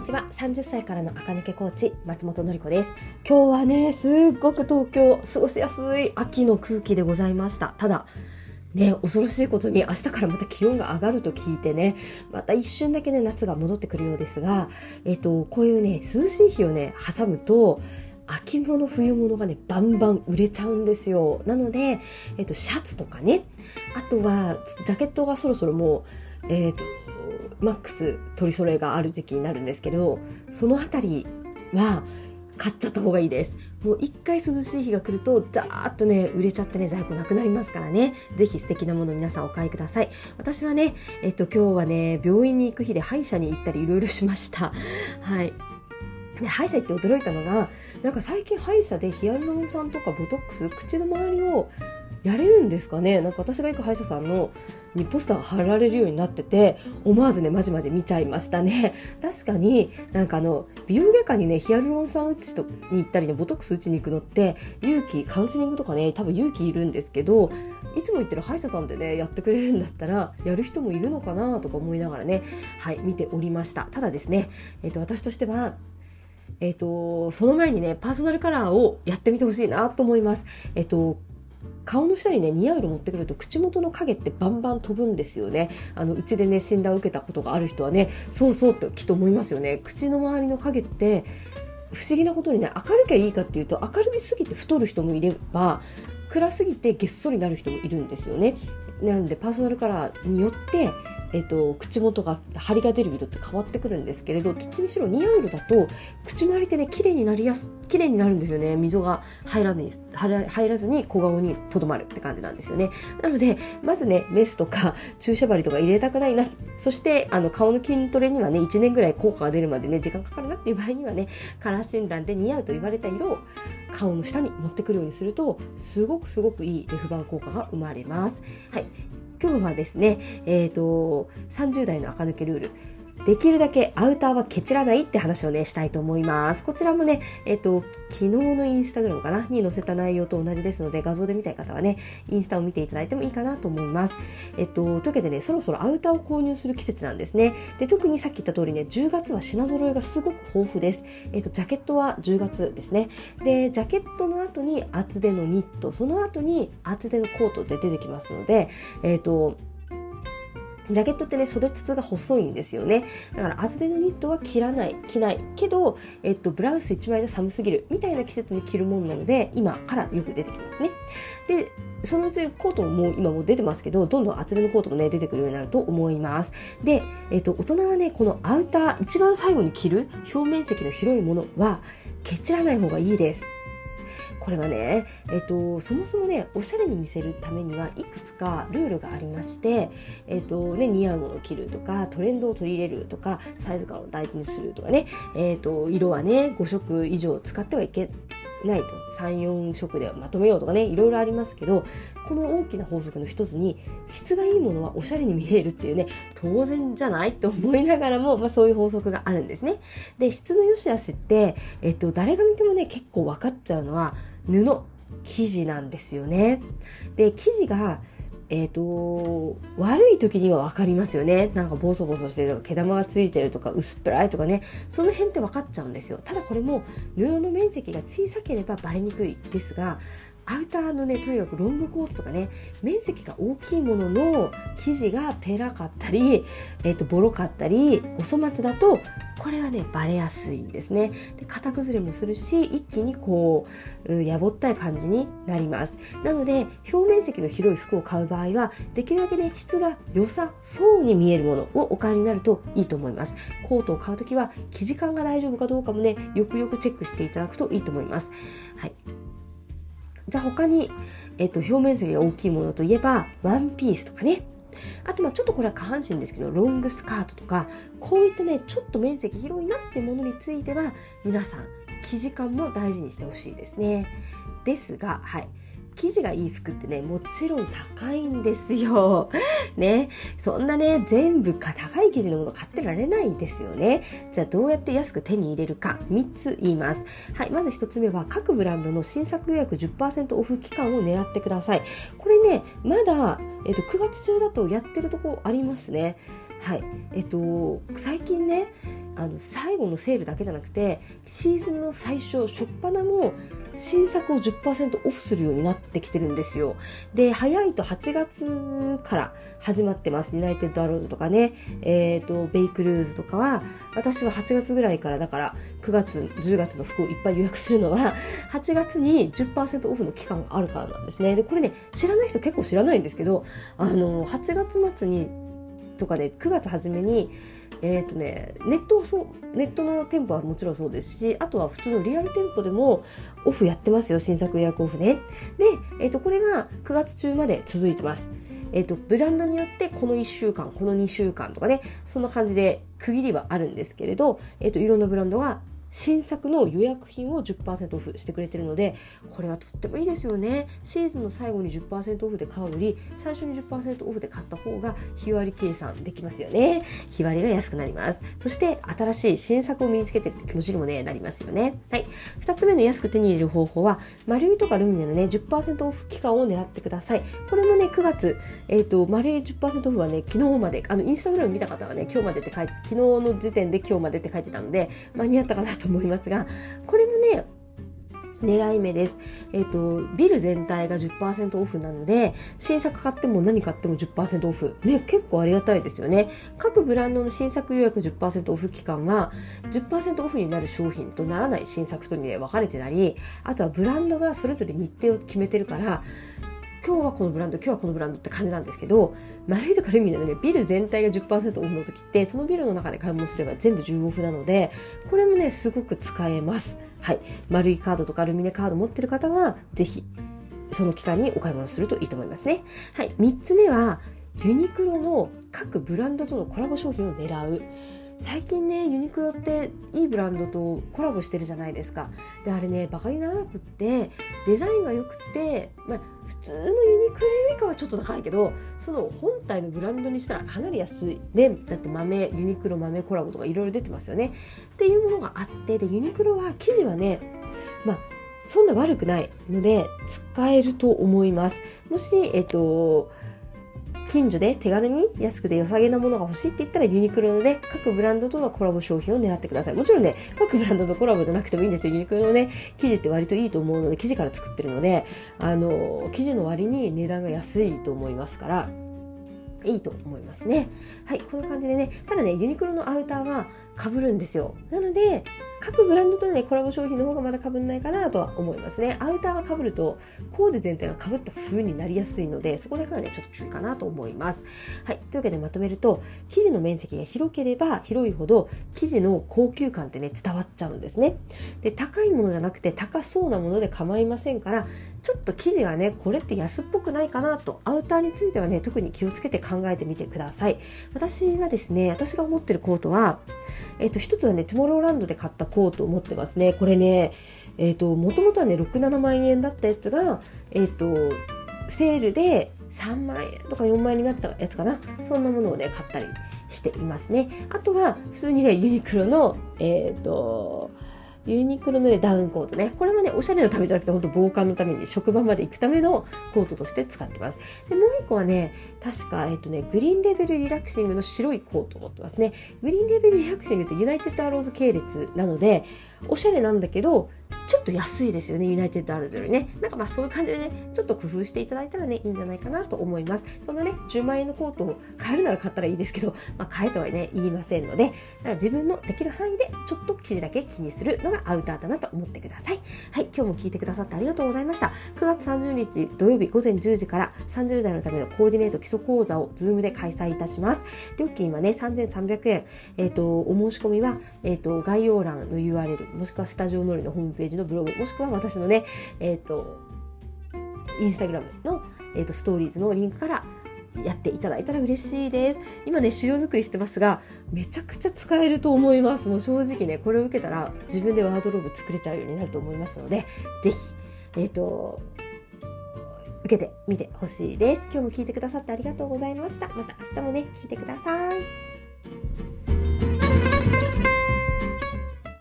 にちは。30歳からの赤抜けコーチ松本のり子です。今日はねすっごく東京過ごしやすい秋の空気でございました。ただね、恐ろしいことに明日からまた気温が上がると聞いてね、また一瞬だけね、夏が戻ってくるようですが、えっと、こういうね、涼しい日をね、挟むと、秋物、冬物がね、バンバン売れちゃうんですよ。なので、えっと、シャツとかね、あとは、ジャケットがそろそろもう、えっと、マックス取り揃えがある時期になるんですけど、そのあたりは買っちゃった方がいいです。もう一回涼しい日が来ると、ザーッとね、売れちゃってね、在庫なくなりますからね。ぜひ素敵なもの皆さんお買いください。私はね、えっと今日はね、病院に行く日で歯医者に行ったりいろいろしました。はい。で歯医者行って驚いたのがなんか最近歯医者でヒアルロン酸とかボトックス口の周りをやれるんですかね？なんか私が行く歯医者さんのにポスターが貼られるようになってて思わずねまじまじ見ちゃいましたね。確かになんかあの美容外科にねヒアルロン酸打ちとに行ったりねボトックス打ちに行くのって勇気カウンセリングとかね多分勇気いるんですけどいつも言ってる歯医者さんでねやってくれるんだったらやる人もいるのかなとか思いながらねはい見ておりました。ただですねえっ、ー、と私としてはえっ、ー、と、その前にね、パーソナルカラーをやってみてほしいなと思います。えっ、ー、と、顔の下にね、似合う色持ってくると口元の影ってバンバン飛ぶんですよね。あの、うちでね、診断を受けたことがある人はね、そうそうときっと思いますよね。口の周りの影って、不思議なことにね、明るきゃいいかっていうと、明るみすぎて太る人もいれば、暗すぎてげっそりなる人もいるんですよね。なんで、パーソナルカラーによって、えっと、口元が張りが出る色って変わってくるんですけれどどっちにしろ似合う色だと口周りってね綺麗になりやす綺麗になるんですよね。溝が入らずに入らずに小顔にとどまるって感じなんですよね。なのでまずねメスとか注射針とか入れたくないな。そしてあの顔の筋トレにはね1年ぐらい効果が出るまでね時間かかるなっていう場合にはねカラー診断で似合うと言われた色を顔の下に持ってくるようにするとすごくすごくいいレフ板効果が生まれます。はい。今日はですね、え、ー、と、30代の垢抜けルール。できるだけアウターはケチらないって話をね、したいと思います。こちらもね、えっと、昨日のインスタグラムかな？に載せた内容と同じですので、画像で見たい方はね、インスタを見ていただいてもいいかなと思います。えっと、というわけでね、そろそろアウターを購入する季節なんですね。で、特にさっき言った通りね、10月は品揃えがすごく豊富です。えっと、ジャケットは10月ですね。で、ジャケットの後に厚手のニット、その後に厚手のコートって出てきますので、えっと、ジャケットってね、袖筒が細いんですよね。だから厚手のニットは着らない、着ない。けど、えっと、ブラウス1枚じゃ寒すぎる。みたいな季節に着るものなので、今からよく出てきますね。で、そのうちコートももう今も出てますけど、どんどん厚手のコートもね、出てくるようになると思います。で、えっと、大人はね、このアウター、一番最後に着る表面積の広いものは、ケチらない方がいいです。これはね、えっと、そもそもね、おしゃれに見せるためにはいくつかルールがありまして、えっとね、似合うものを着るとか、トレンドを取り入れるとか、サイズ感を大事にするとかね、えっと、色はね、5色以上使ってはいけないと。34色でまとめようとかねいろいろありますけどこの大きな法則の一つに質がいいものはおしゃれに見えるっていうね当然じゃないと思いながらも、まあ、そういう法則があるんですね。で質の良し悪しって、えっと、誰が見てもね結構分かっちゃうのは布生地なんですよねで生地がえ、ー、と、悪い時には分かりますよね。なんかボソボソしてるとか、毛玉がついてるとか、薄っぺらいとかね。その辺って分かっちゃうんですよ。ただこれも布の面積が小さければバレにくいですが、アウターのねとにかくロングコートとかね面積が大きいものの生地がペラかったり、えーと、ボロかったりお粗末だとこれはねバレやすいんですね。で型崩れもするし一気にこうやぼったい感じになります。なので表面積の広い服を買う場合はできるだけね質が良さそうに見えるものをお買いになるといいと思います。コートを買う時は生地感が大丈夫かどうかもねよくよくチェックしていただくといいと思います。はい。じゃあ他に、えっと、表面積が大きいものといえば、ワンピースとかね。あと、まあちょっとこれは下半身ですけど、ロングスカートとか、こういったね、ちょっと面積広いなってものについては、皆さん、生地感も大事にしてほしいですね。ですが、はい。生地がいい服ってね、もちろん高いんですよ。ね。そんなね、全部か高い生地のもの買ってられないですよね。じゃあどうやって安く手に入れるか、3つ言います。はい。まず1つ目は、各ブランドの新作予約10%オフ期間を狙ってください。これね、まだ、えっと、9月中だとやってるとこありますね。はいえっと最近ねあの最後のセールだけじゃなくてシーズンの最初初っ端も新作を10%オフするようになってきてるんですよ。で、早いと8月から始まってます。ユナイテッドアロードとかね、えっ、ー、と、ベイクルーズとかは、私は8月ぐらいからだから9月、10月の服をいっぱい予約するのは、8月に10%オフの期間があるからなんですね。で、これね、知らない人結構知らないんですけど、あの、8月末にとかで、9月初めに、え、ー、とね、ネットはそう、ネットの店舗はもちろんそうですし、あとは普通のリアル店舗でもオフやってますよ、新作予約オフね。で、えっ、ー、と、これが9月中まで続いてます。えっ、ー、と、ブランドによってこの1週間、この2週間とかね、そんな感じで区切りはあるんですけれど、えっ、と、いろんなブランドが新作の予約品を10%オフしてくれてるのでこれはとってもいいですよね。シーズンの最後に10%オフで買うより最初に10%オフで買った方が日割り計算できますよね。日割りが安くなります。そして新しい新作を身につけてるって気持ちにもねなりますよね。はい。2つ目の安く手に入れる方法はマルイとかルミネのね10%オフ期間を狙ってください。これもね9月えっ、ー、とマルイ10%オフはね昨日まであのインスタグラム見た方はね今日までって書いて昨日の時点で今日までって書いてたので間に合ったかなと思いますが、これもね、狙い目です。えっ、ー、と、ビル全体が10%オフなので、新作買っても何買っても10%オフ。ね、結構ありがたいですよね。各ブランドの新作予約10%オフ期間は、10%オフになる商品とならない新作とに、ね、分かれてたり、あとはブランドがそれぞれ日程を決めてるから、今日はこのブランド、今日はこのブランドって感じなんですけど、マルイとかルミネのね、ビル全体が10%オフの時って、そのビルの中で買い物すれば全部10オフなので、これもね、すごく使えます。はい。マルイカードとかルミネカード持ってる方は、ぜひ、その期間にお買い物するといいと思いますね。はい。3つ目は、ユニクロの各ブランドとのコラボ商品を狙う。最近ねユニクロっていいブランドとコラボしてるじゃないですか。であれねバカにならなくってデザインが良くて、まあ、普通のユニクロよりかはちょっと高いけどその本体のブランドにしたらかなり安い。ねだって豆ユニクロ豆コラボとかいろいろ出てますよね。っていうものがあってでユニクロは生地はねまあそんな悪くないので使えると思います。もしえっと近所で手軽に安くて良さげなものが欲しいって言ったらユニクロのね、各ブランドとのコラボ商品を狙ってください。もちろんね、各ブランドとコラボじゃなくてもいいんですよ。ユニクロのね、生地って割といいと思うので、生地から作ってるので、あの、生地の割に値段が安いと思いますから、いいと思いますね。はい、こんな感じでね、ただね、ユニクロのアウターは被るんですよ。なので、各ブランドとのね、コラボ商品の方がまだ被んないかなとは思いますね。アウターが被ると、コーデ全体が被った風になりやすいので、そこだけはね、ちょっと注意かなと思います。はい。というわけでまとめると、生地の面積が広ければ広いほど、生地の高級感ってね、伝わっちゃうんですね。で、高いものじゃなくて、高そうなもので構いませんから、ちょっと生地がね、これって安っぽくないかなと、アウターについてはね、特に気をつけて考えてみてください。私がですね、私が思ってるコートは、えっ、と、一つはね、トゥモローランドで買ったコートを持ってますね。これね、えっ、と、もともとはね、6、7万円だったやつが、えっ、と、セールで3万円とか4万円になってたやつかな。そんなものをね、買ったりしていますね。あとは、普通にね、ユニクロの、えっ、と、ユニクロのね、ダウンコートね。これもね、おしゃれのためじゃなくて、本当防寒のために、職場まで行くためのコートとして使ってます。で、もう一個はね、確か、えっとね、グリーンレベルリラクシングの白いコートを持ってますね。グリーンレベルリラクシングってユナイテッドアローズ系列なので、おしゃれなんだけど、ちょっと安いですよね、ユナイテッドアルズよりね。なんかまあそういう感じでね、ちょっと工夫していただいたらね、いいんじゃないかなと思います。そんなね、10万円のコートを買えるなら買ったらいいですけど、まあ買えとはね、言いませんので、だから自分のできる範囲でちょっと生地だけ気にするのがアウターだなと思ってください。はい、今日も聞いてくださってありがとうございました。9月30日土曜日午前10時から30代のためのコーディネート基礎講座を Zoom で開催いたします。料金はね、3300円。えっ、ー、と、お申し込みは、えっ、ー、と、概要欄の URL、もしくはスタジオノリのホームページのブログ、もしくは私のね、えっ、ー、と、インスタグラムの、えーと、ストーリーズのリンクからやっていただいたら嬉しいです。今ね、資料作りしてますが、めちゃくちゃ使えると思います。もう正直ね、これを受けたら自分でワードローブ作れちゃうようになると思いますので、ぜひ、えっ、ー、と、受けてみてほしいです。今日も聞いてくださってありがとうございました。また明日もね、聞いてください。